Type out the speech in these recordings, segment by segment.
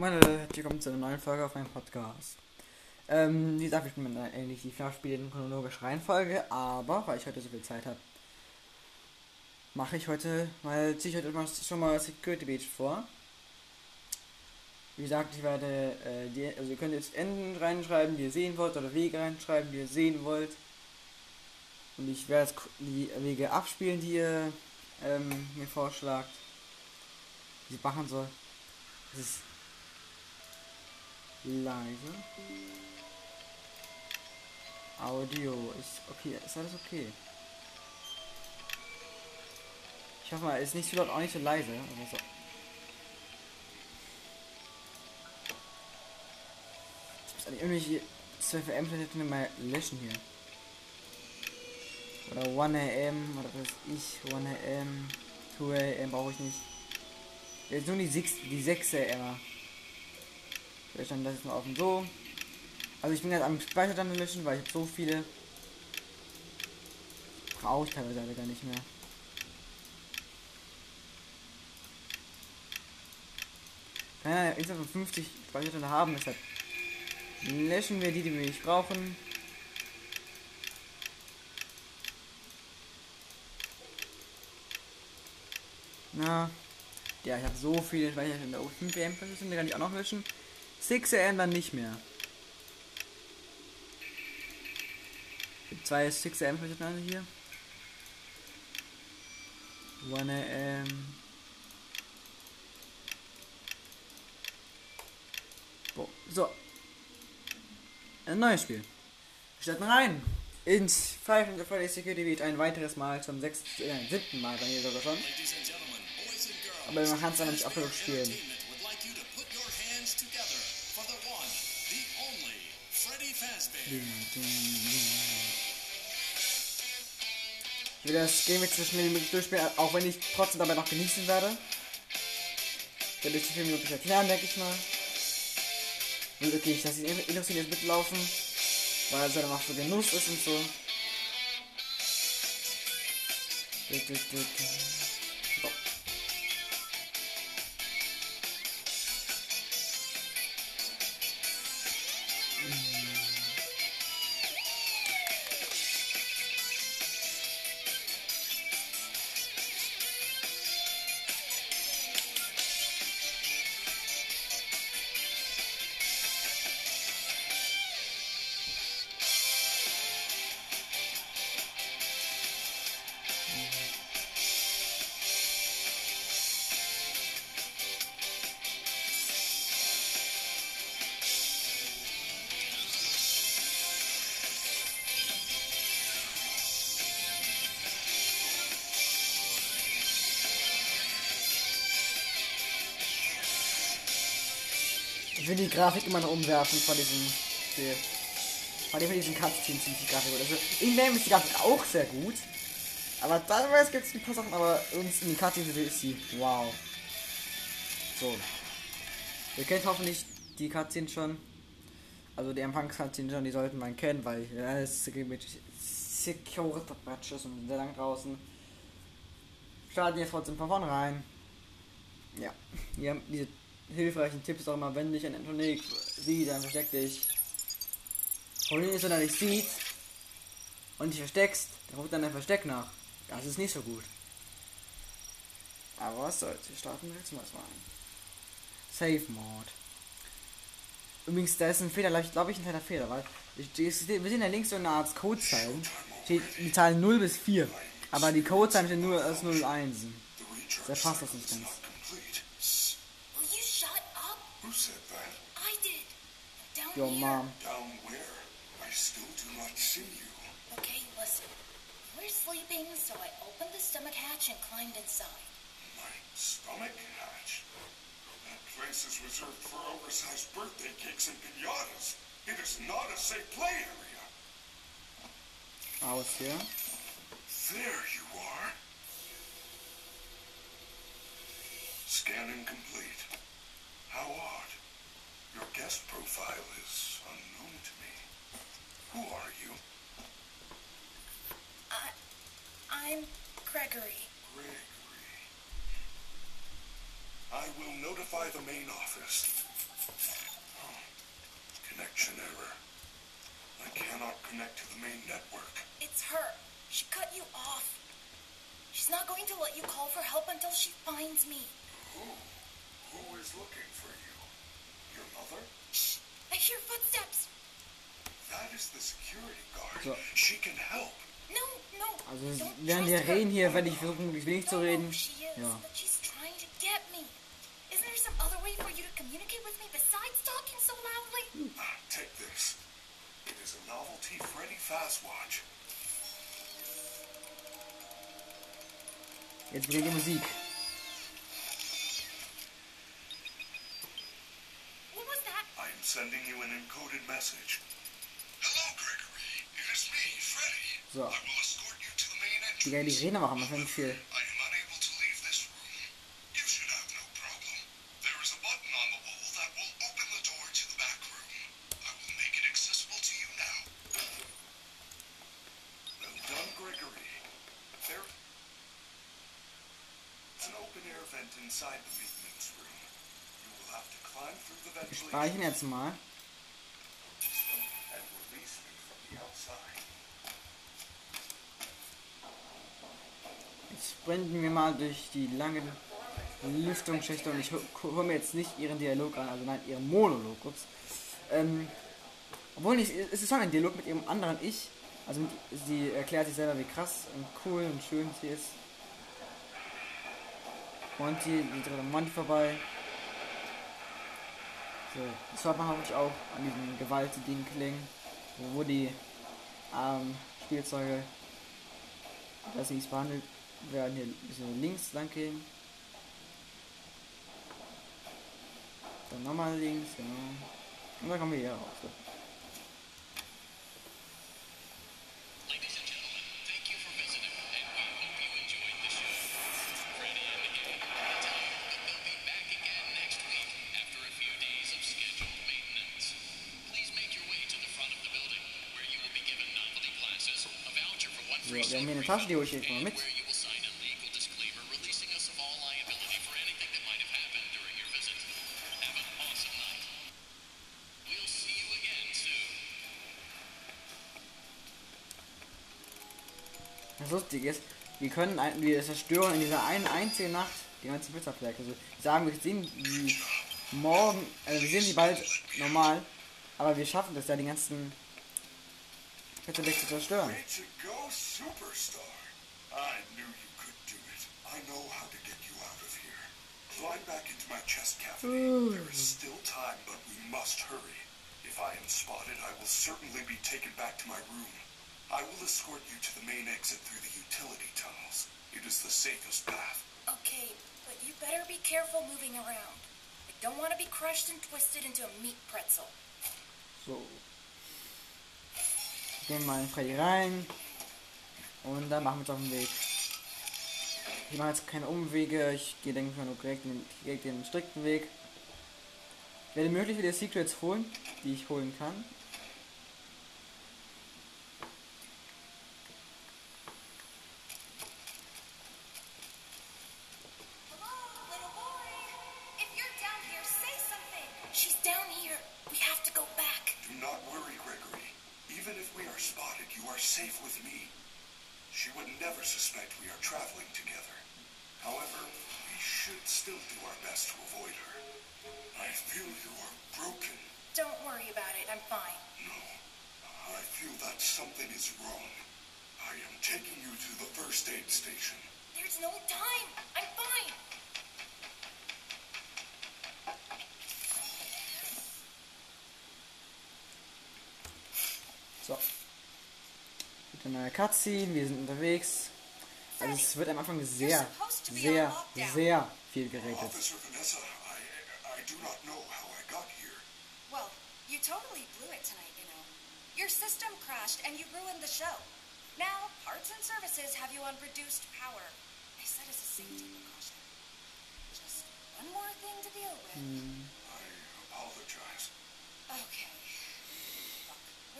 meine Leute, willkommen zu einer neuen Folge auf meinem Podcast. Ähm, wie gesagt, ich bin eigentlich die FNAF-Spiele in chronologischer Reihenfolge, aber weil ich heute so viel Zeit habe, mache ich heute mal, ziehe ich heute mal schon mal Security Beach vor. Wie gesagt, ich werde, äh, die, also ihr könnt jetzt Enden reinschreiben, die ihr sehen wollt, oder Wege reinschreiben, die ihr sehen wollt. Und ich werde die Wege abspielen, die ihr ähm, mir vorschlagt, wie ich machen soll. Das ist leise. Audio ist okay, ist alles okay. Ich hoffe mal, ist nicht so laut, auch nicht so leise. So. Ich muss eigentlich irgendwelche 12am mal löschen hier. Oder 1am oder was ich, 1am, 2am brauche ich nicht. Jetzt nur die 6, die 6am. Ich stand das jetzt mal offen so. Also ich bin jetzt am Speicher dann löschen, weil ich so viele. Brauche ich teilweise gar nicht mehr. Kann ja insgesamt 50 Speicherstände haben, deshalb löschen wir die, die wir nicht brauchen. Na, ja, ich habe so viele Speicherstände. Oh, 5 AM Speicherstände kann ich auch noch löschen. 6 AM dann nicht mehr. Zwei 6 AM Speicherstände hier. 1 AM. So. Ein neues Spiel. Wir starten rein. Ins Five Nights at Freddy's Security Beat ein weiteres Mal zum sechsten, äh, siebten Mal bei mir sogar schon. Aber man kann es dann nicht absolut spielen. Ich will das Game jetzt so schnell wie möglich durchspielen, auch wenn ich trotzdem dabei noch genießen werde. Werde ich so viel möglich erklären, denke ich mal. Und okay, ich lasse ihn Illusion jetzt mitlaufen, weil es dann auch so Genuss ist und so. So. Will die Grafik immer noch umwerfen von diesem Spiel. Von diesen Cutscenes sind die Grafik gut. Also in Game ist die Grafik auch sehr gut. Aber teilweise gibt es ein paar Sachen, aber uns in die Cutscenes ist sie wow. So. Ihr kennt hoffentlich die Cutscenes schon. Also die Empfangs-Cutscenes schon, die sollten man kennen, weil ja, es mit Security Patches und sehr lang draußen. Starten jetzt trotzdem von vornherein. Ja, hier haben diese hilfreichen Tipps auch immer, wenn dich ein Antonik sieht, dann versteck dich. Problem ist, wenn er dich sieht und dich versteckst, dann ruft dann dein Versteck nach. Das ist nicht so gut. Aber was soll's, wir starten jetzt mal rein. Safe Mode. Übrigens, da ist ein Fehler, glaube ich, ein kleiner Fehler, weil wir sehen ja links so eine Art Codezeilen. Die Zahlen 0 bis 4. Aber die Codezeilen stehen nur als 0 1. Da passt das nicht ganz. Who said that? I did. Down Your here. mom. Down where? I still do not see you. Okay, listen. We're sleeping, so I opened the stomach hatch and climbed inside. My stomach hatch. That place is reserved for oversized birthday cakes and pinatas. It is not a safe play area. Aus here. There you are. Scanning complete. How odd. Your guest profile is unknown to me. Who are you? I, I'm Gregory. Gregory. I will notify the main office. Oh, connection error. I cannot connect to the main network. It's her. She cut you off. She's not going to let you call for help until she finds me. Who? Who is looking for you? Your mother? Shh! I hear footsteps. That is the security guard. So. She can help. No, no. Also don't während wir reden hier, werde ich versuchen, möglichst wenig zu reden. Ja. but she's trying to get me. Isn't there some other way for you to communicate with me besides talking so loudly? Ah, Take this. It is a novelty Freddy Fazwatch. Jetzt beginnt die Musik. What was that? I am sending you an encoded message. Hello, Gregory. It is me, Freddy. So. I will escort you to the main entrance. Die, die aber auch manchmal nicht Speichern jetzt mal. Jetzt sprinten wir mal durch die langen Lüftungsschächte und ich höre mir jetzt nicht ihren Dialog an, also nein, ihren Monolog. Ups. Ähm, obwohl nicht, es ist schon ein Dialog mit ihrem anderen Ich. Also mit, sie erklärt sich selber, wie krass und cool und schön sie ist. Monty, die tritt an Monty vorbei. So, das hört man hoffentlich auch an diesem gewaltigen Klingen, wo, wo die ähm, Spielzeuge dass nichts behandelt werden. Hier ein bisschen links lang gehen. Dann nochmal links, genau. Und dann kommen wir hier raus. So. So, wir haben hier eine Tasche, die hole ich jetzt mal mit. Das Lustige ist, wir können ein, wir zerstören in dieser einen einzigen Nacht die ganzen Blitzabwerke. Also sagen, wir sehen die morgen, also wir sehen die bald normal, aber wir schaffen das ja, die ganzen Blitzabwerke zu zerstören. Way to go, superstar. I knew you could do it. I know how to get you out of here. Climb back into my chest cavity. there is still time, but we must hurry. If I am spotted, I will certainly be taken back to my room. I will escort you to the main exit through the utility tunnels. It is the safest path. Okay, but you better be careful moving around. I don't want to be crushed and twisted into a meat pretzel. So. Gehen wir mal Freddy rein. Und dann machen wir uns auf den Weg. Ich mache jetzt keine Umwege. Ich gehe, denke ich mal, nur direkt den, direkt den strikten Weg. Werde möglich viele Secrets holen, die ich holen kann. Spotted, you are safe with me. She would never suspect we are traveling together. However, we should still do our best to avoid her. I feel you are broken. Don't worry about it. I'm fine. No, I feel that something is wrong. I am taking you to the first aid station. There's no time. I'm fine. So. Mit einer Cutscene, wir sind unterwegs. Also es wird am Anfang sehr, sehr, sehr viel geredet. Officer Vanessa, I, I do not know how I got here. Well, you totally blew it tonight, you know. Your system crashed and you ruined the show. Now, parts and services have you on reduced power. I said as a safety precaution. Just one more thing to deal with. Hmm. I apologize. Okay.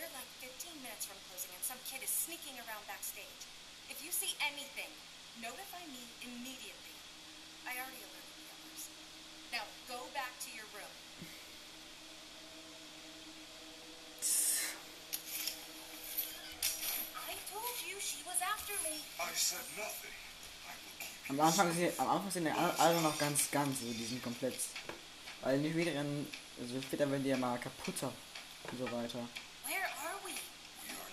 We're like 15 minutes from closing and some kid is sneaking around backstage. If you see anything, notify me immediately. I already alerted the others. Now go back to your room. I told you she was after me. I said nothing. Am Anfang, sind, am Anfang sind ja alle noch ganz, ganz, also die sind komplett. Weil in den späteren, also später werden die ja mal kaputter und so weiter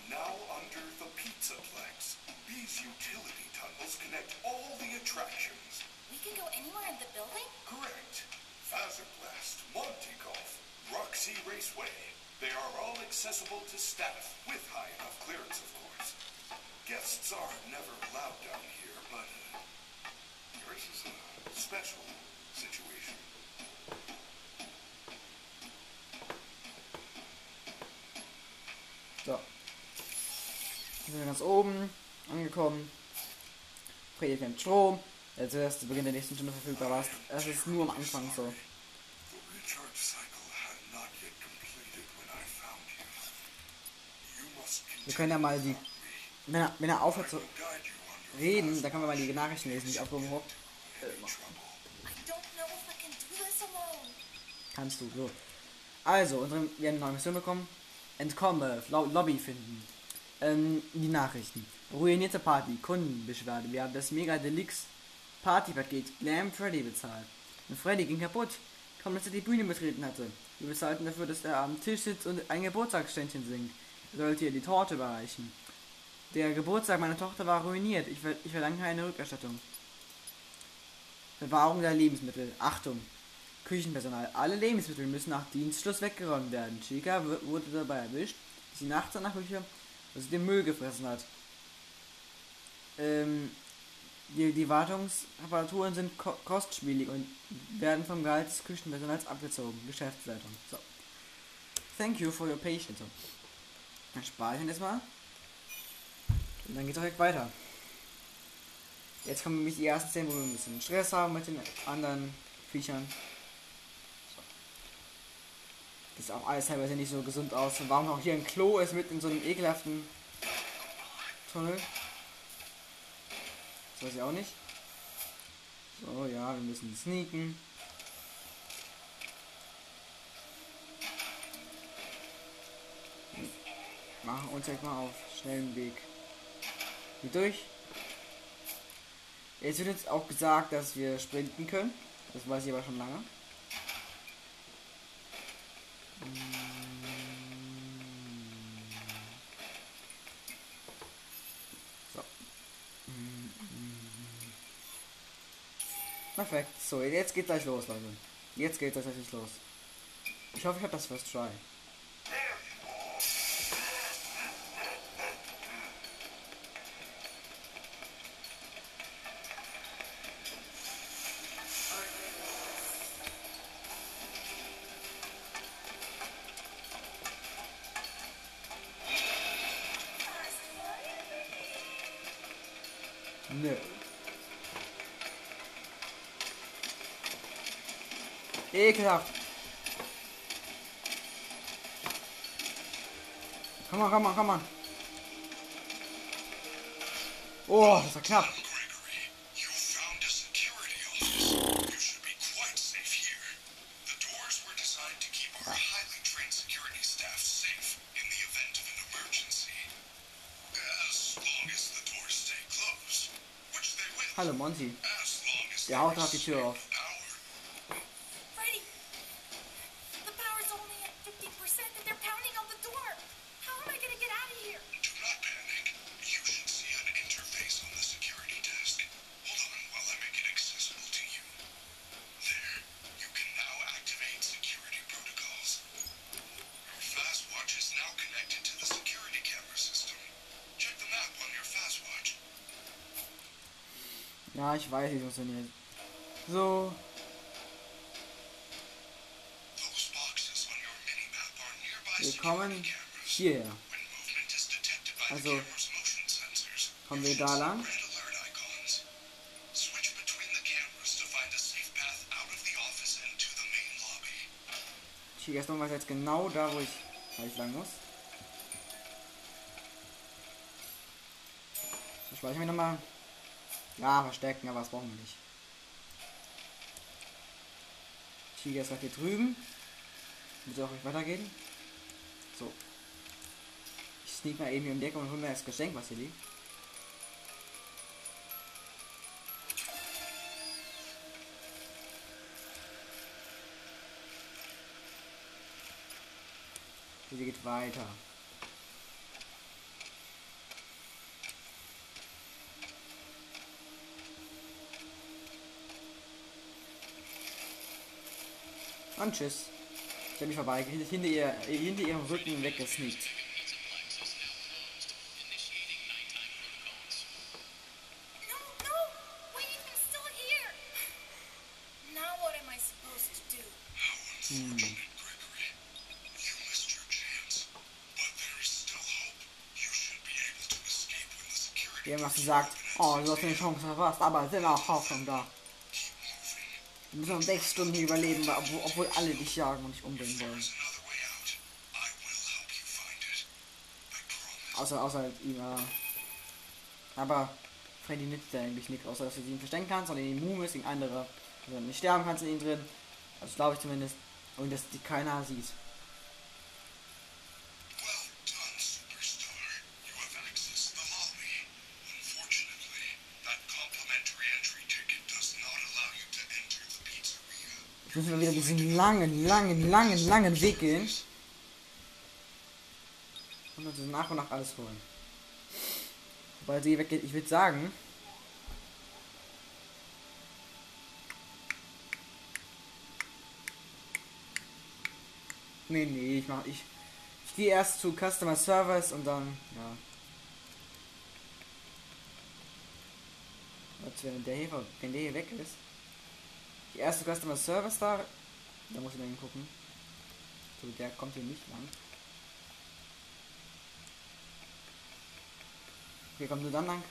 now under the pizza Pizzaplex. These utility tunnels connect all the attractions. We can go anywhere in the building? Correct. Fazerblast, Monte Golf, Roxy Raceway. They are all accessible to staff with high enough clearance, of course. Guests are never allowed down here, but uh, yours is a special situation. Wir sind ganz oben angekommen. Freddy fängt Strom. Jetzt ist zu Beginn der nächsten Stunde verfügbar. Aber es ist nur am Anfang so. Wir können ja mal die. Wenn er, wenn er aufhört zu reden, dann können wir mal die Nachrichten lesen, die aufgehoben alone. Kannst du, so. Also, unsere, wir haben eine neue Mission bekommen. Entkomme, Lo Lobby finden. Ähm, die Nachrichten. Ruinierte Party, Kundenbeschwerde. Wir haben das Mega Deluxe Partypaket Glam Freddy bezahlt. Und Freddy ging kaputt, kaum dass er die Bühne betreten hatte. Wir bezahlten dafür, dass er am Tisch sitzt und ein Geburtstagsständchen singt. Er sollte ihr die Torte überreichen. Der Geburtstag meiner Tochter war ruiniert. Ich, ver ich verlange eine Rückerstattung. Bewahrung der Lebensmittel. Achtung! Küchenpersonal. Alle Lebensmittel müssen nach Dienstschluss weggeräumt werden. Chica wurde dabei erwischt, sie nachts an der Küche also den Müll gefressen hat. Ähm, die, die Wartungsreparaturen sind ko kostspielig und werden vom Gehalt des Küchenpersonals abgezogen. Geschäftsleitung. So. Thank you for your patience. So. Dann ich das mal. Und dann geht's direkt weiter. Jetzt kommen nämlich die ersten Szenen, wo wir ein bisschen Stress haben mit den anderen Viechern. Das sieht auch alles teilweise nicht so gesund aus. Und warum auch hier ein Klo ist mit in so einem ekelhaften Tunnel. Das weiß ich auch nicht. So, ja, wir müssen sneaken. Machen uns jetzt mal auf schnellen Weg hier durch. Jetzt wird jetzt auch gesagt, dass wir sprinten können. Das weiß ich aber schon lange. So. Perfekt. So, jetzt geht gleich los, Leute. Jetzt geht tatsächlich los. Ich hoffe, ich habe das First Try. Nö. Ekelhaft. Komm mal, komm mal, komm mal. Oh, das war knapp. Monty. Der haut gerade die Tür auf. Ich weiß, wie es funktioniert. So. Wir kommen by Also, kommen wir da lang? main lobby. Chigaston weiß jetzt genau da, wo ich, ich lang muss. So, speichern wir nochmal. Ja, verstecken, aber das brauchen wir nicht. Tiger ist gerade hier drüben. Muss auch nicht weitergehen. So. Ich sneak mal eben hier um die und hol mir das Geschenk, was hier liegt. Hier geht weiter. Und tschüss. Ich habe mich vorbei, hinter, ihr, hinter ihrem Rücken weggesneakt. Haben was gesagt. Oh, du hast eine Chance verpasst, aber sind auch Hoffnung da. Du musst noch sechs Stunden hier überleben, obwohl, alle dich jagen und dich umbringen wollen. Außer, außer ihm, äh, Aber Freddy nützt ja eigentlich nichts, außer dass du ihn verstecken kannst und ihn immun ist gegen andere. Also nicht sterben kannst in ihm drin. Also glaube ich zumindest. Und dass die keiner sieht. Muss mal wieder diesen langen, langen, langen, langen Weg gehen. Und also nach und nach alles holen. Weil sie weggeht, ich würde sagen. Nee, nee, ich mach. Ich, ich gehe erst zu Customer Service und dann. Ja. Was, wenn der hier, wenn der hier weg ist? Erste Customer Service da. Da muss ich mal hingucken. So, der kommt hier nicht lang. Hier kommt nur dann lang.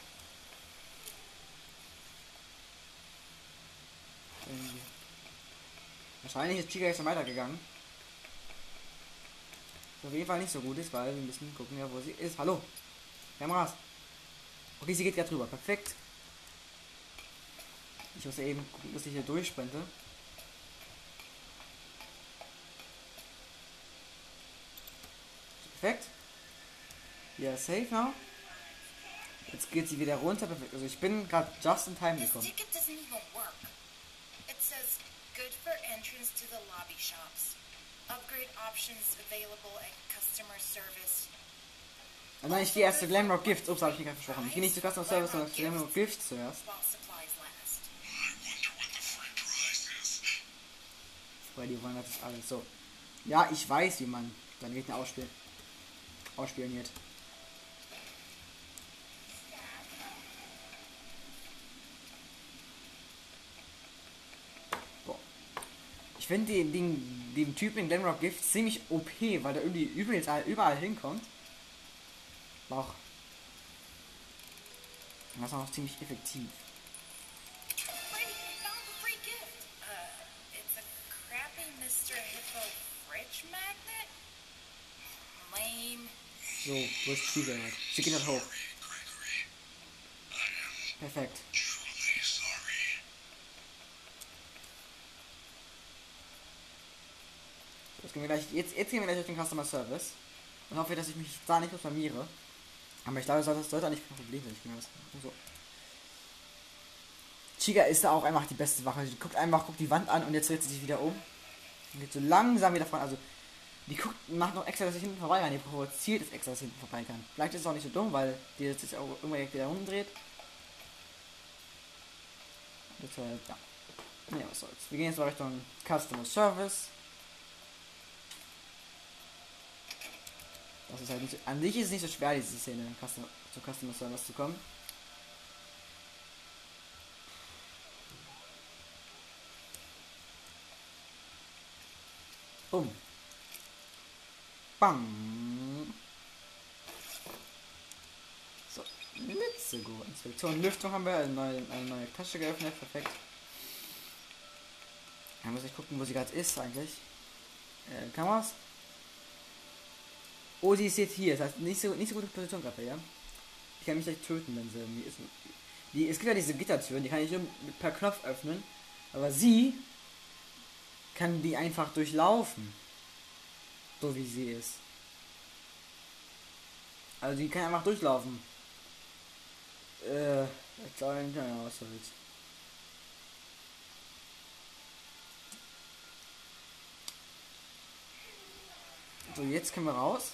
Wahrscheinlich ist Chica jetzt schon weitergegangen. Was auf jeden Fall nicht so gut ist, weil wir müssen gucken, ja, wo sie ist. Hallo. Kameras. Okay, sie geht gerade drüber. Perfekt. Ich muss eben gucken, dass ich hier durchsprinte. Perfekt. Ja, safe now. Jetzt geht sie wieder runter. Perfekt. Also ich bin gerade just in time gekommen. ticket doesn't even work. It says good for entrance to the lobby shops. Upgrade options available at customer service. Und dann ich gehe erst zu Glamrock Gifts. Ups, habe ich mich gerade versprochen. Ich gehe nicht zu Customer Service, sondern zu Glamrock Gifts zuerst. Weil die wollen das alles so. Ja, ich weiß, wie man seinen Gegner ausspielt. Ausspioniert. Boah. Ich finde den, den, den Typen in Glenrock Gift ziemlich OP, weil der irgendwie überall, überall hinkommt. Aber auch. Das ist auch ziemlich effektiv. So, wo ist halt? Sie geht halt hoch. Perfekt. Jetzt gehen wir gleich, jetzt, jetzt gehen wir gleich auf den Customer Service. Und hoffe, dass ich mich da nicht blamiere. Aber ich glaube, das sollte, eigentlich kein Problem sein. So. Chica ist da auch einfach die beste Wache. Sie guckt einfach, guckt die Wand an und jetzt dreht sie sich wieder um. Und geht so langsam wieder voran. Also, die guckt, macht noch extra, dass ich hinten vorbei kann. Die provoziert es extra, dass ich hinten vorbei kann. Vielleicht ist es auch nicht so dumm, weil die jetzt sich auch irgendwann wieder umdreht. Deshalb, ja. Nee, was soll's. Wir gehen jetzt mal Richtung Customer Service. Das ist halt nicht an sich ist es nicht so schwer, diese Szene Customer, zu Customer Service zu kommen. Bumm. Bam. So, let's go. Inspektion Lüftung haben wir, eine neue, eine neue Tasche geöffnet, perfekt. Dann muss ich gucken, wo sie gerade ist eigentlich. Äh, Kameras? Oh, sie ist jetzt hier. Das heißt, nicht so, nicht so gute Position gerade, ja? Ich kann mich gleich töten, wenn sie irgendwie ist. Die, es gibt ja diese Gittertüren, die kann ich per Knopf öffnen. Aber sie kann die einfach durchlaufen. So wie sie ist. Also die kann einfach durchlaufen. Äh, ich glaube, ja, was soll's. So, jetzt können wir raus.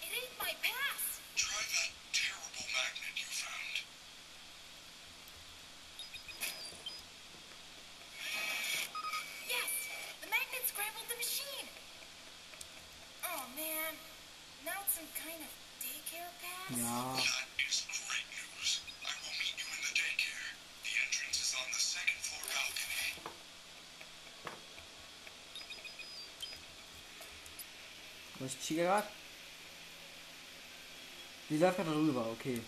It ain't my pass. Try that terrible magnet you found. Yes, the magnet scrambled the machine. Oh man, now it's some kind of daycare pass. Ja. That is great news. I will meet you in the daycare. The entrance is on the second floor balcony. Wo ist Chica gerade? Die läuft gerade rüber, okay.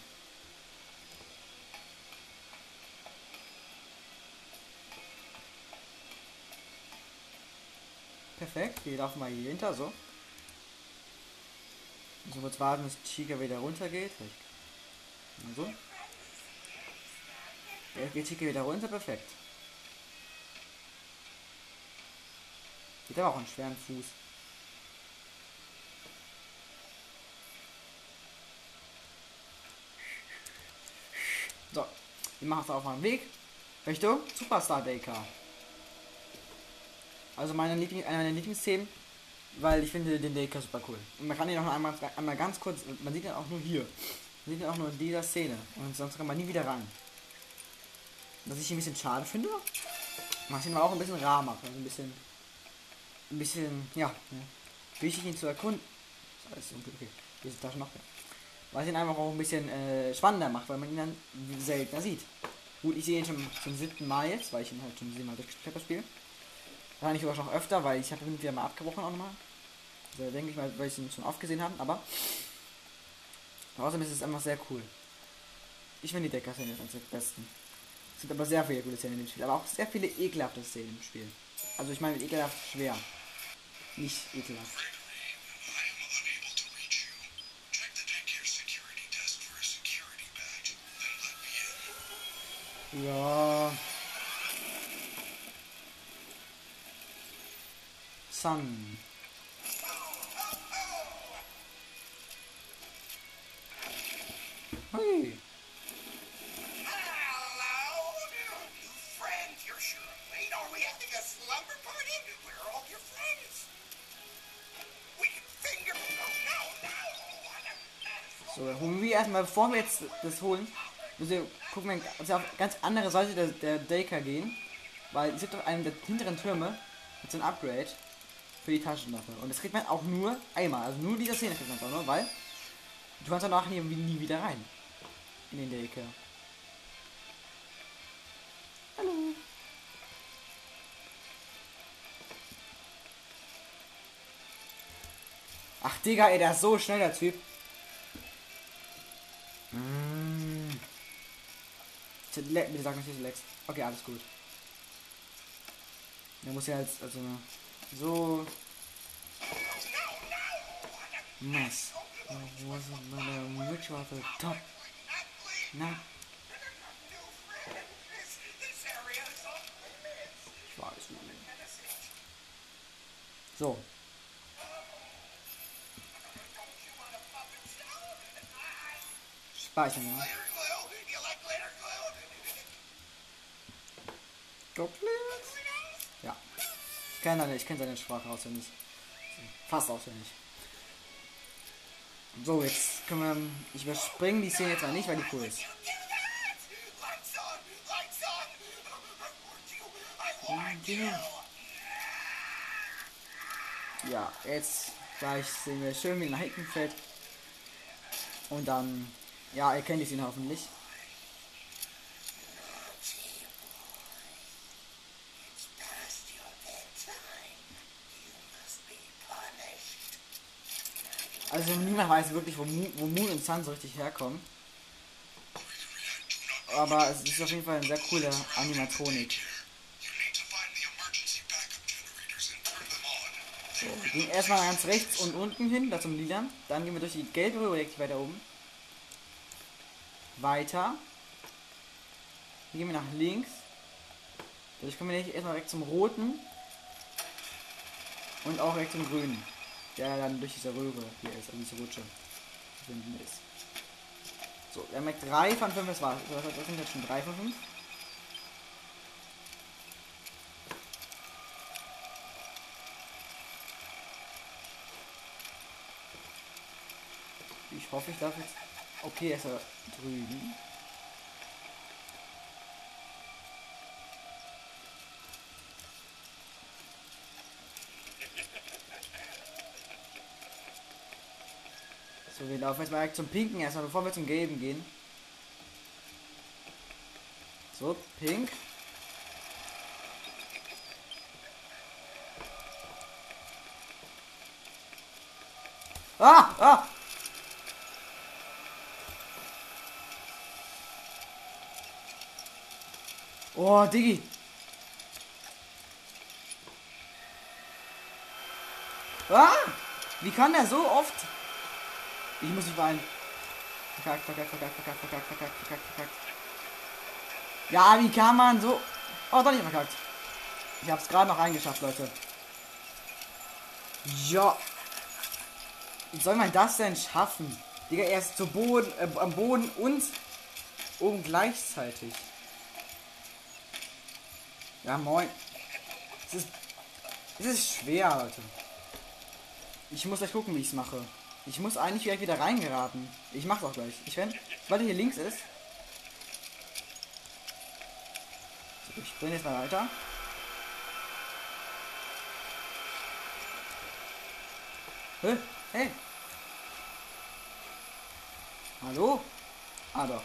Perfekt, wir laufen mal hier hinter, so. So kurz warten, bis Chica wieder runtergeht. So. Jetzt geht Chica wieder runter, perfekt. Die hat aber auch einen schweren Fuß. So, wir machen es auf meinem Weg Richtung Superstar Baker. Also meine Liebling, eine meiner Lieblingsszenen, weil ich finde den Baker super cool. Und man kann ihn auch noch einmal, einmal ganz kurz, man sieht ihn auch nur hier. Man sieht ihn auch nur in dieser Szene. Und sonst kann man nie wieder rein. Was ich ein bisschen schade finde, was ihn auch ein bisschen rar macht. Also ein bisschen, ein bisschen, ja, ne, wichtig ihn zu erkunden. Ist okay, okay. Diese Tasche noch. Was ihn einfach auch ein bisschen äh, spannender macht, weil man ihn dann seltener sieht. Gut, ich sehe ihn schon zum siebten Mal jetzt, weil ich ihn halt schon siebenmal durchgespielt habe, das Spiel. Wahrscheinlich sogar noch öfter, weil ich habe ihn wieder mal abgebrochen auch nochmal. Also denke ich mal, weil ich ihn schon oft gesehen habe, aber trotzdem ist es einfach sehr cool. Ich finde die Decker-Szene ist am besten. Es gibt aber sehr viele gute Szenen dem Spiel, aber auch sehr viele ekelhafte Szenen im Spiel. Also ich meine ekelhaft schwer. Nicht ekelhaft. I am So, dann holen wir erstmal, bevor wir jetzt das holen, müssen wir gucken, wir uns auf ganz andere Seite der, der Daker gehen. Weil es gibt auf einem der hinteren Türme mit so ein Upgrade für die Taschenlampe. Und das kriegt man auch nur einmal. Also nur diese Szene kriegt man auch nur, weil du kannst danach nie, nie wieder rein. In den Daker. Hallo. Ach, Digga, ey, der ist so schnell, der Typ. Mm. Bitte sag nicht, leckst. Okay, alles gut. Der muss ja jetzt, also, so. Mess. Was meine Which was the top? Na, ich weiß nicht. So. Speichern, ja. Goblins? Ja. Ich kenne seine, ich kenne seine Sprache auswendig. Fast auswendig. So, jetzt können wir. Ich überspringe die Szene jetzt mal nicht, weil die cool ist. Ja, jetzt gleich sehen wir schön, wie hinten fällt. Und dann. Ja, erkennt ich ihn hoffentlich. Also niemand weiß wirklich, wo, Mo wo Moon und Sun so richtig herkommen. Aber es ist auf jeden Fall eine sehr coole Animatronik. So, wir gehen erstmal ganz rechts und unten hin, da zum Lilan. Dann gehen wir durch die gelbe Röhre weiter oben. Weiter. Hier gehen wir nach links. Dadurch kommen wir nicht erstmal direkt zum roten. Und auch direkt zum grünen der dann durch diese Röhre hier ist, also diese Rutsche zu finden ist. So, der haben 3 von 5, das war das sind jetzt schon 3 von 5. Ich hoffe, ich darf jetzt... Okay, ist er drüben. Wir laufen jetzt mal zum Pinken erstmal, bevor wir zum Gelben gehen. So, Pink. Ah! Ah! Oh, Diggi. Ah! Wie kann der so oft? Ich muss nicht weinen. Verkackt, verkackt, verkackt, verkackt, verkackt, verkackt, verkackt, verkackt. Ja, wie kann man so... Oh, doch nicht verkackt. Ich hab's gerade noch reingeschafft, Leute. Ja. Wie soll man das denn schaffen? Digga, er ist zu Boden, äh, am Boden und oben gleichzeitig. Ja, moin. Es ist, es ist schwer, Leute. Ich muss gleich gucken, wie ich es mache. Ich muss eigentlich gleich wieder reingeraten. Ich mach's auch gleich. Ich renn, weil er hier links ist. So, ich bin jetzt mal weiter. Hä? Hey. Hallo? Ah doch.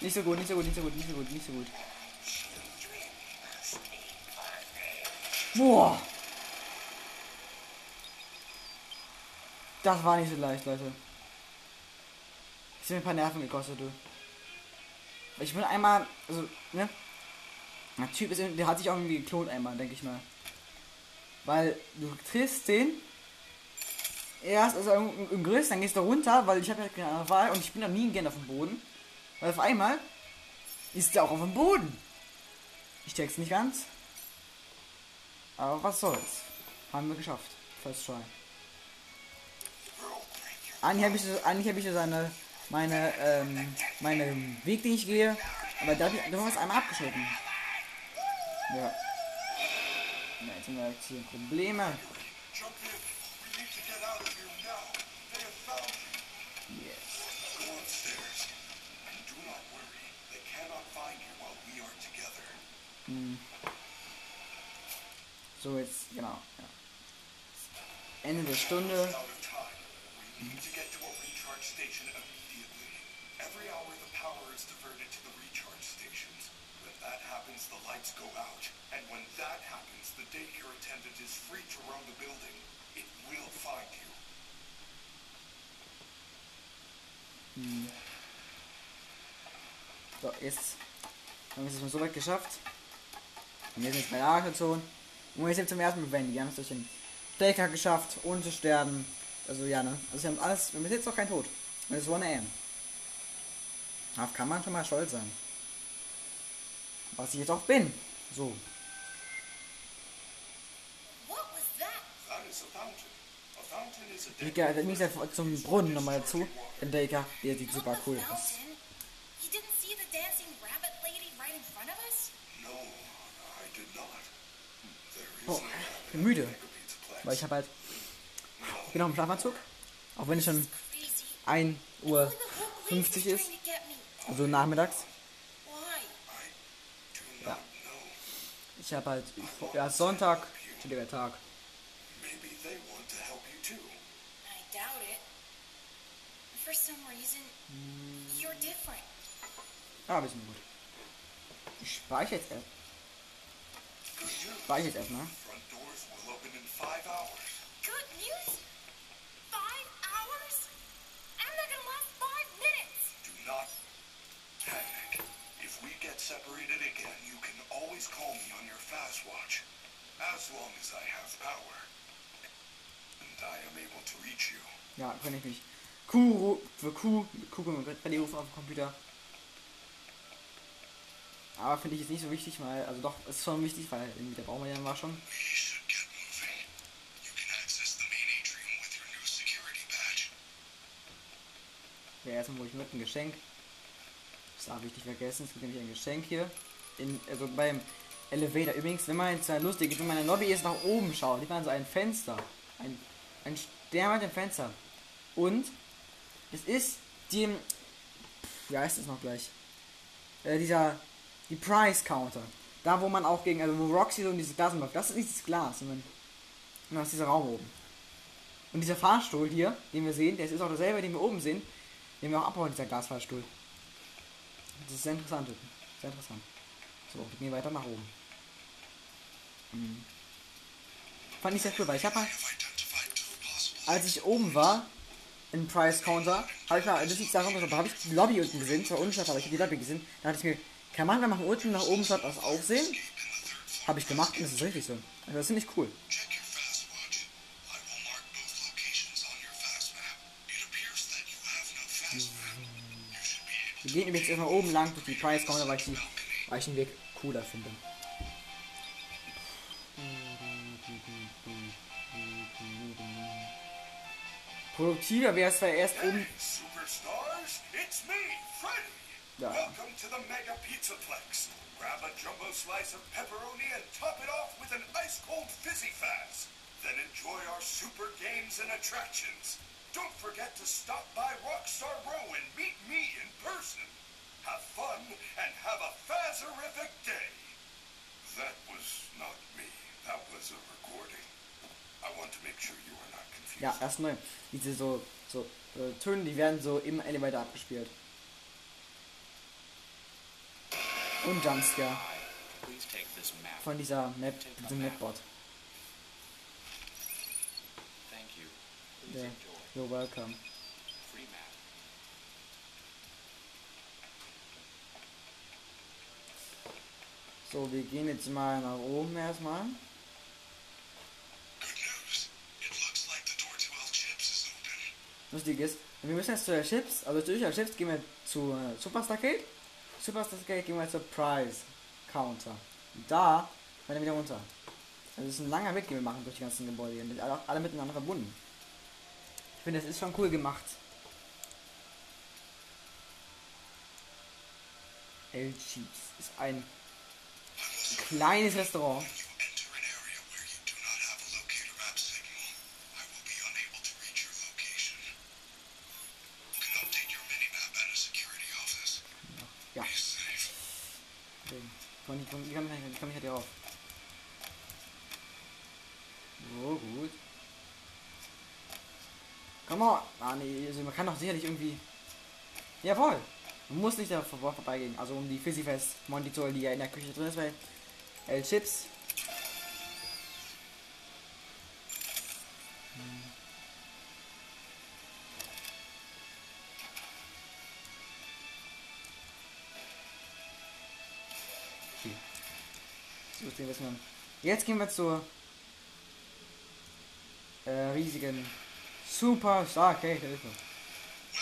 Nicht so gut, nicht so gut, nicht so gut, nicht so gut, nicht so gut. Boah. Das war nicht so leicht, Leute. Das hat mir ein paar Nerven gekostet, du. Ich bin einmal, also, ne? Der Typ ist, der hat sich auch irgendwie geklont einmal, denke ich mal. Weil du triffst den erst also im, im Griff, dann gehst du runter, weil ich habe ja keine andere Wahl und ich bin noch nie gern auf dem Boden. Weil auf einmal ist der auch auf dem Boden. Ich check's nicht ganz. Aber was soll's. Haben wir geschafft. First try. Eigentlich habe ich, eigentlich hab ich seine, meine, ähm, meine Weg, den ich gehe. Aber da, haben wir es einmal abgeschnitten. Ja. Na, jetzt haben wir hier Probleme. Jump in. So, jetzt, genau. Ja. Ende der Stunde. You. So, jetzt haben wir es schon so weit geschafft. Und jetzt bei der Archstation. Und wir sind zum ersten Mal Wendy. Wir haben es durch den Staker geschafft, ohne zu sterben. Also ja, ne? Also wir haben alles, wir haben bis jetzt noch kein Tod. Und es ist 1 AM. Darauf kann man schon mal stolz sein. Was ich jetzt auch bin. So. What was that? That is a fountain. A fountain is a Digga, der mich zum Brunnen nochmal dazu. Den Daker, der sieht super cool aus. Oh, ich bin müde. Weil ich habe halt. Ich bin noch im Schlafanzug. Auch wenn es schon Crazy. 1 Uhr Who the whole police 50 is ist. Also nachmittags. Know. Ich habe halt. Ja, Sonntag. Chilliger Tag. Different. Ja, bisschen gut. Ich speichere jetzt erst. Good news. Speichere jetzt erstmal. Front doors will open in five hours. Good news? Five hours? I'm not gonna last five minutes. Do not panic. If we get separated again, you can always call me on your fast watch. As long as I have power. And I am able to reach you. Ja, kann ich mich. Q für Q. Q können wir Freddy rufen auf dem Computer. Aber finde ich jetzt nicht so wichtig, weil. Also doch, ist schon wichtig, weil irgendwie der Baumann war schon. Ja, erstmal hole ich mit ein Geschenk. Das darf ich nicht vergessen. Es gibt nämlich ein Geschenk hier. In, also beim Elevator. Übrigens, wenn man jetzt lustig ist, wenn man in der Lobby ist, nach oben schaut, sieht man so ein Fenster. Ein, ein Stern mit dem Fenster. Und es ist die. Wie heißt es noch gleich? Äh, dieser. Die Price Counter. Da, wo man auch gegen. Also, wo Roxy so in dieses Glas läuft. Das ist nicht das Glas, sondern. Das ist dieser Raum oben. Und dieser Fahrstuhl hier, den wir sehen, der ist auch derselbe, den wir oben sehen. Den wir auch abbauen, dieser Glasfahrstuhl. Das ist sehr interessant. Sehr interessant. So, wir gehen weiter nach oben. Hm. Fand ich sehr cool, weil ich habe mal, als ich oben war, im Price Counter, habe ich mal, das liegt daran, da habe ich die Lobby unten gesehen, zwar unscharf, aber ich habe die Lobby gesehen, da dachte ich mir, kann man, man von unten nach oben schaut, das aufsehen? Habe ich gemacht und das ist richtig so. Also das finde ich cool. Wir gehen übrigens erstmal oben lang durch die Price Counter, weil ich, die, weil ich den Weg cooler finde. Produktiver wäre es zwar erst oben. Yeah. Welcome to the Mega Pizzaplex. Grab a jumbo slice of pepperoni and top it off with an ice-cold fizzy fast. Then enjoy our super games and attractions. Don't forget to stop by Rockstar Row and meet me in person. Have fun and have a Fazerific day. That was not me. That was a recording. I want to make sure you are not confused. Ja, erst neu. Diese so, so äh, Töne, die werden so im Elevator abgespielt. Und Jumpscare von dieser Map, diesem Mapbot. Enjoy. you're welcome. So, wir gehen jetzt mal nach oben erstmal. Lustig ist, wir müssen jetzt zu der Chips, also durch der Chips gehen wir zu äh, Superstar Gate. Superstar Gate gehen wir zur Prize Counter. Da werden wir wieder runter. Also es ist ein langer Weg, den wir machen durch die ganzen Gebäude hier. Und alle, alle miteinander verbunden. Ich finde, das ist schon cool gemacht. El Chips ist ein kleines Restaurant. Komm, komm, komm, komm nicht hier drauf. So, gut. Komm mal. Ah, nee, also man kann doch sicherlich irgendwie. Jawohl. Man muss nicht da vor- vorbeigehen. Also um die Fizzy Fest Monitor, die ja in der Küche drin ist, weil El Chips. Jetzt gehen wir Jetzt gehen wir zur äh, riesigen Super Starcade Hilfe. The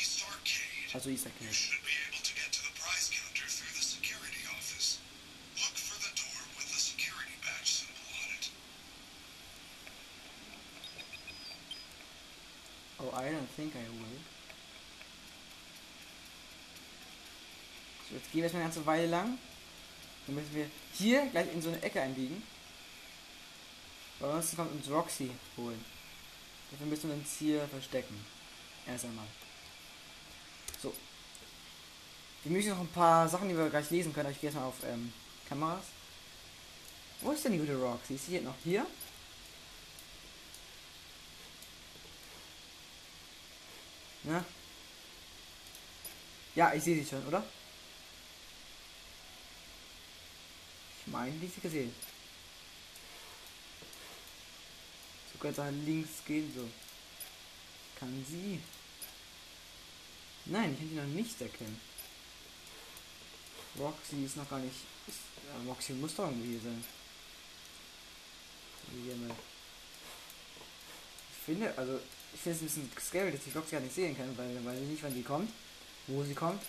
East Arcade. Also Easter You Cade. should be able to get to the prize counter through the security office. Look for the door with the security badge symbol on it. Oh, I don't think I will. So, jetzt gehen wir erstmal eine ganze Weile lang. Dann müssen wir hier gleich in so eine Ecke einbiegen. Weil sonst kommt uns Roxy holen. Dafür müssen wir uns hier verstecken. Erst einmal. So. Wir müssen noch ein paar Sachen, die wir gleich lesen können. Ich gehe erstmal auf ähm, Kameras. Wo ist denn die gute Roxy? Ist sie jetzt noch hier? Ja, ich sehe sie schon, oder? Die sie gesehen. So ganz nach links gehen, so. Kann sie? Nein, ich kann sie noch nicht erkennen. Roxy ist noch gar nicht. Ist, ja, Roxy muss doch irgendwo hier sein. Ich finde, also, ich finde es ein bisschen scary, dass ich Roxy gar nicht sehen kann, weil, weil ich nicht, wann sie kommt, wo sie kommt.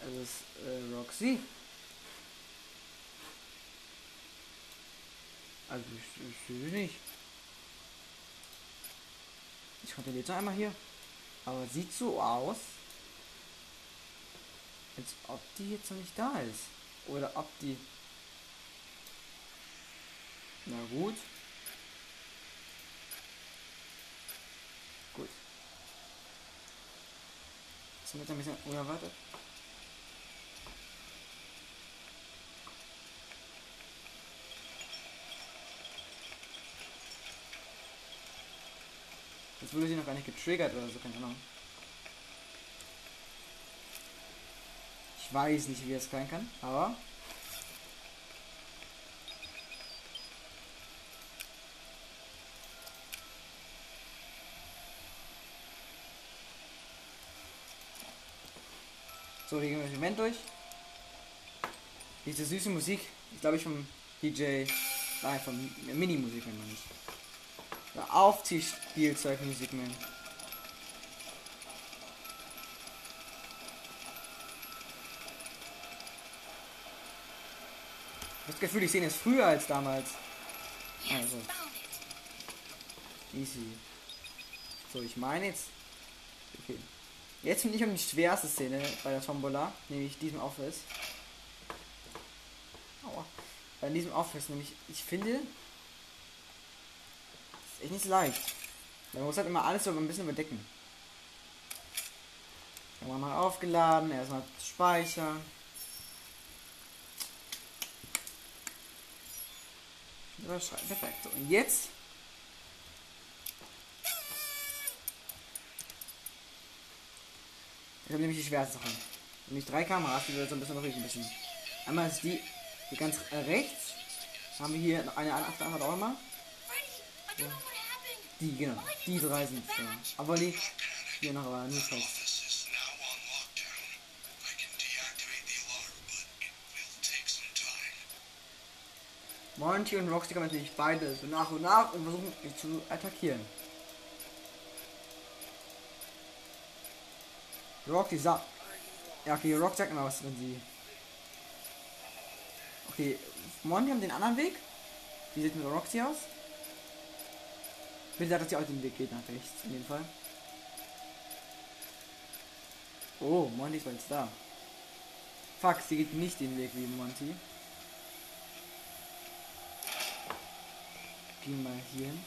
Also, ist äh, Roxy. Also, ich, ich sehe nicht. Ich kontrolliere jetzt einmal hier. Aber sieht so aus. Als ob die jetzt noch nicht da ist. Oder ob die. Na gut. Gut. Das wird ein bisschen unerwartet. Jetzt wurde sie noch gar nicht getriggert oder so, keine Ahnung. Ich weiß nicht, wie das sein kann, aber. So, wir gehen das Event durch. Diese süße Musik, glaube ich vom DJ, nein, von Mini-Musik, wenn man nicht. Ja, Aufziehspielzeugmusik, man. Ich hab das Gefühl, ich sehe es früher als damals. Also. Easy. So, ich meine jetzt. Okay. Jetzt bin ich um die schwerste Szene bei der Tombola, nämlich diesem Office. Aua. Bei diesem Office, nämlich, ich finde. Ist nicht so leicht. Man muss halt immer alles so ein bisschen überdecken. Wir mal aufgeladen, erstmal speichern. Überschreiben. Perfekt. So, und jetzt Ich habe nämlich die schwerste Sache. Nämlich drei Kameras, die wir so ein bisschen noch ein bisschen. Einmal ist die hier ganz rechts. Haben wir hier eine anderen auch immer. Freddy, Die, genau. Die drei sind da. Aber die hier noch aber some time. Monty und Roxy kommen natürlich beide so nach und nach und versuchen mich zu attackieren. Roxy sagt. Ja, okay, Rock sagt mal was, wenn sie. Okay, Monty haben den anderen Weg. Wie sieht mit Roxy aus? Bitte sagt, dass sie auch den Weg geht nach rechts, in dem Fall. Oh, Monty ist jetzt da. Fuck, sie geht nicht den Weg wie Monty. Gehen wir mal hier hin.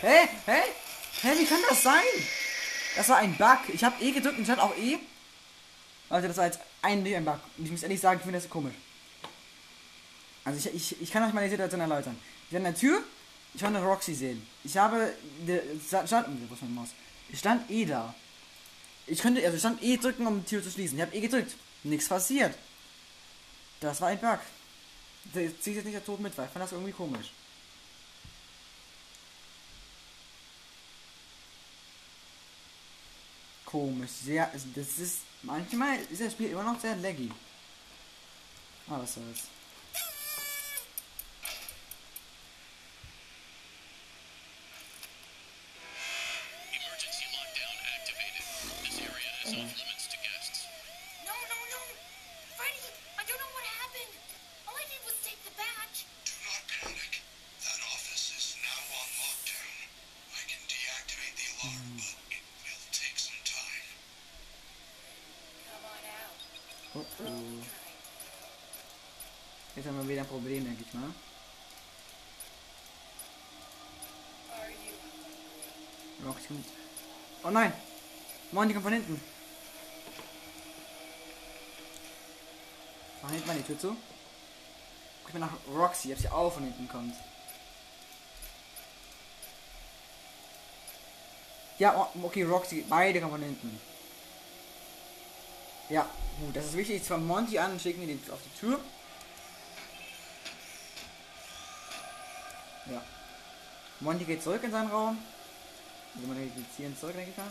Hä? Hä? Hä, wie kann das sein? Das war ein Bug. Ich habe E gedrückt und stand auch E. Leute, das war jetzt eindeutig ein Bug. Und ich muss ehrlich sagen, ich finde das komisch. Also ich, ich, ich kann euch meine Situation erläutern. Ich war an der Tür, ich konnte Roxy sehen. Ich habe, der, stand, wo ist meine Maus? Ich stand E da. Ich könnte, also ich stand E drücken, um die Tür zu schließen. Ich habe E gedrückt. Nichts passiert. Das war ein Bug. Der zieht jetzt nicht der Tod mit, weil ich fand das irgendwie komisch. Komisch, sehr, das ist, manchmal ist das Spiel immer noch sehr laggy. Ah, was soll's. Area is off limits to guests. No, no, no. Freddy, I don't know what happened. All I did was take the badge. Do not panic. That office is now on lockdown. I can deactivate the alarm, hmm. but it will take some time. Come on out. Oh, oh. Jetzt haben wir wieder ein Problem, denke ich mal. Are you? Roxy kommt. Oh nein! Monty kommt von hinten. Tür zu. Guck mal nach Roxy, ob sie auch von hinten kommt. Ja, oh, okay, Roxy, beide kommen von hinten. Ja, gut, das ist wichtig. Von Monty an und schicken den auf die Tür. Ja. Monty geht zurück in seinen Raum. Also man registrieren zurück, denke ich mal.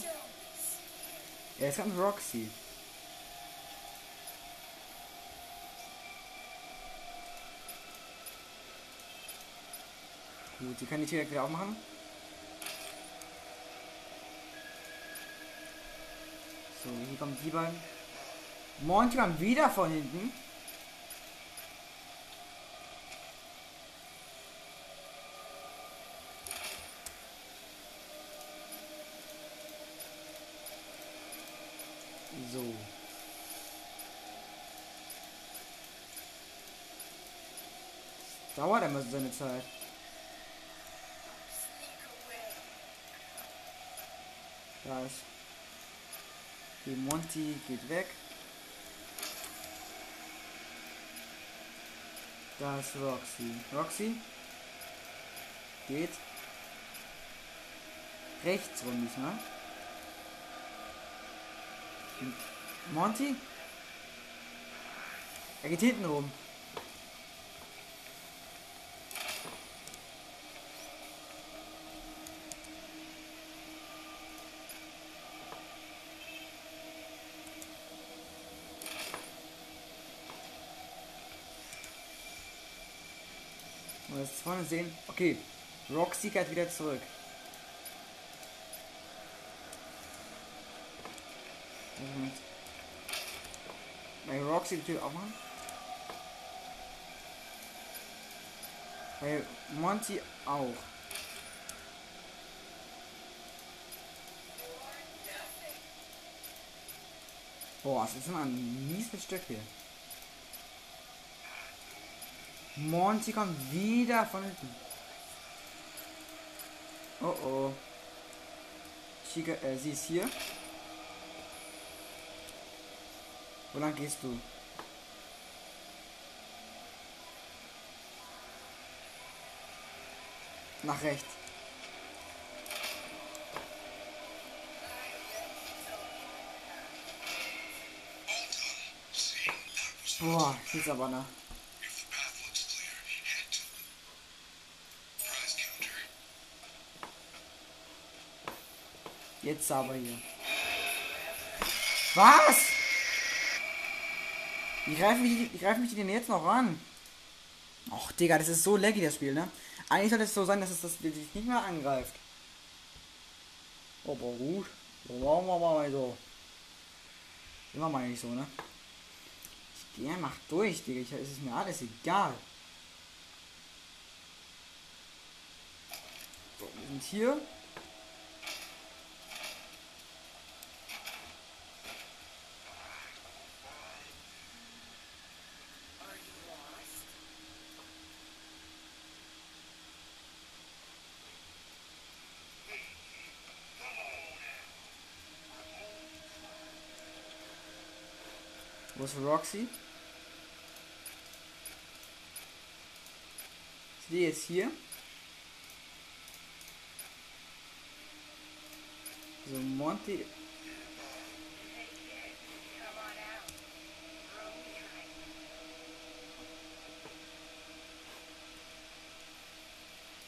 Ja, jetzt kommt Roxy. Gut, wir können die Tür direkt wieder aufmachen. So, hier kommen die beiden. Monty kommt wieder von hinten. So. Das dauert immer so seine Zeit. Ist. Die Monty geht weg. Da ist Roxy. Roxy geht rechts rum diesmal. Und Monty? Er geht hinten rum. Und jetzt vorne sehen. Okay. Roxy kehrt wieder zurück. Und bei Roxy die Tür aufmachen. Bei Monty auch. Boah, das ist immer ein mieses Stück hier. Monty kommt wieder von hinten. Oh oh. Chica, äh, sie ist hier. Wo lang gehst du? Nach rechts. Boah, ist aber noch. If the path looks clear, head to the prize counter. Jetzt aber hier. Was? Die greifen mich, die greifen mich denn jetzt noch ran? Och, Digga, das ist so laggy, das Spiel, ne? Eigentlich sollte es so sein, dass es das dich nicht mehr angreift. Oh, aber gut. So machen wir mal so. Immer mal nicht so, ne? Ich gehe einfach durch, Digga. Ich, es ist mir alles egal. So, wir sind hier. Ist Roxy? Ist die jetzt hier? So, Monty.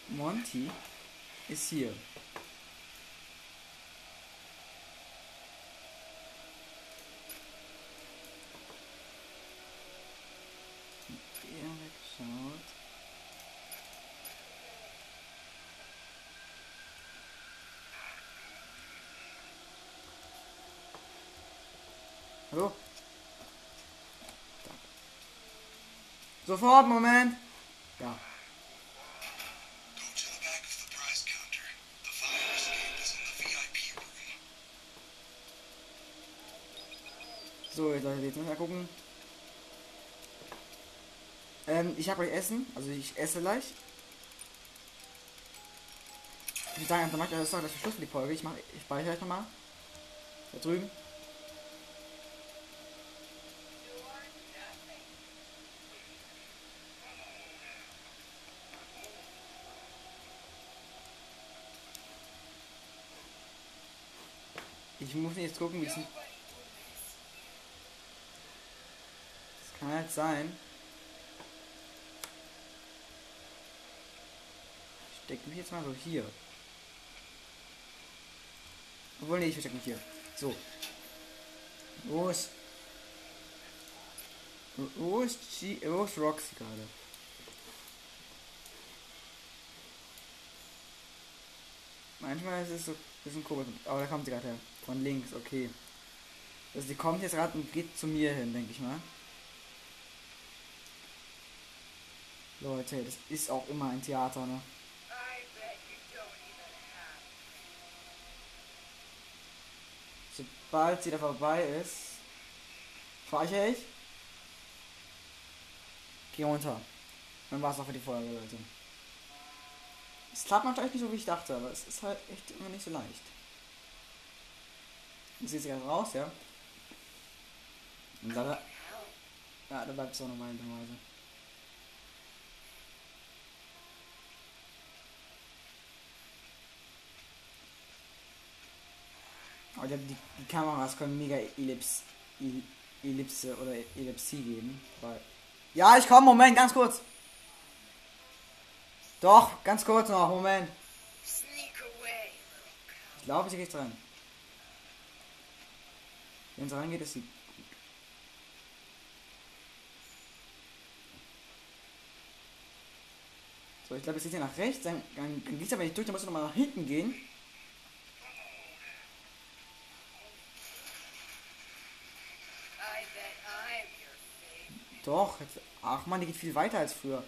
Monty ist hier. The VIP room. So, jetzt Leute, jetzt müssen wir gucken. Ähm, ich habe gleich Essen, also ich esse gleich. Ich sage einfach, das ist doch das Schluss für die Folge. Ich mache, ich speichere gleich nochmal. Da drüben. Ich muss jetzt gucken, wie es. Das kann halt sein. Ich stecke mich jetzt mal so hier. Obwohl, nee, ich verstecke mich hier. So. Wo ist. Wo ist, G wo ist Roxy gerade? Manchmal ist es so ein bisschen komisch. Aber da kommt sie gerade her. Von links, okay. Also die kommt jetzt gerade und geht zu mir hin, denke ich mal. Leute, das ist auch immer ein Theater, ne? Sobald sie da vorbei ist, speichere ich. Geh runter. Dann war es auch für die Folge, Leute. Es klappt echt nicht so, wie ich dachte, aber es ist halt echt immer nicht so leicht. Ich sehe es gerade raus, ja. Und da, ja, da bleibt es auch nochmal hinterweise. Aber die, die, die Kameras können mega Ellips, El- Ellipse oder Ellipsie geben. Weil ja, ich komme, Moment, ganz kurz. Doch, ganz kurz noch, Moment. Ich glaube, sie geht rein. Wenn sie reingeht, ist sie. So, ich glaube, jetzt geht sie nach rechts, dann, dann, dann geht sie aber nicht durch, dann muss sie nochmal nach hinten gehen. Doch, jetzt, ach man, die geht viel weiter als früher.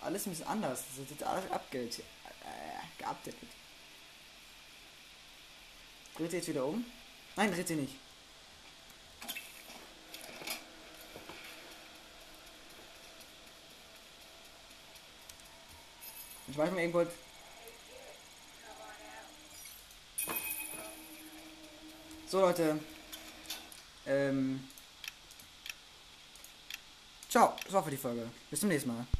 Alles ein bisschen anders. Das ist jetzt alles abgeld, äh, geupdatet. Dreht sie jetzt wieder um? Nein, dreht sie nicht. Weiß mal eben kurz. So Leute. Ähm. Ciao, das war für die Folge. Bis zum nächsten Mal.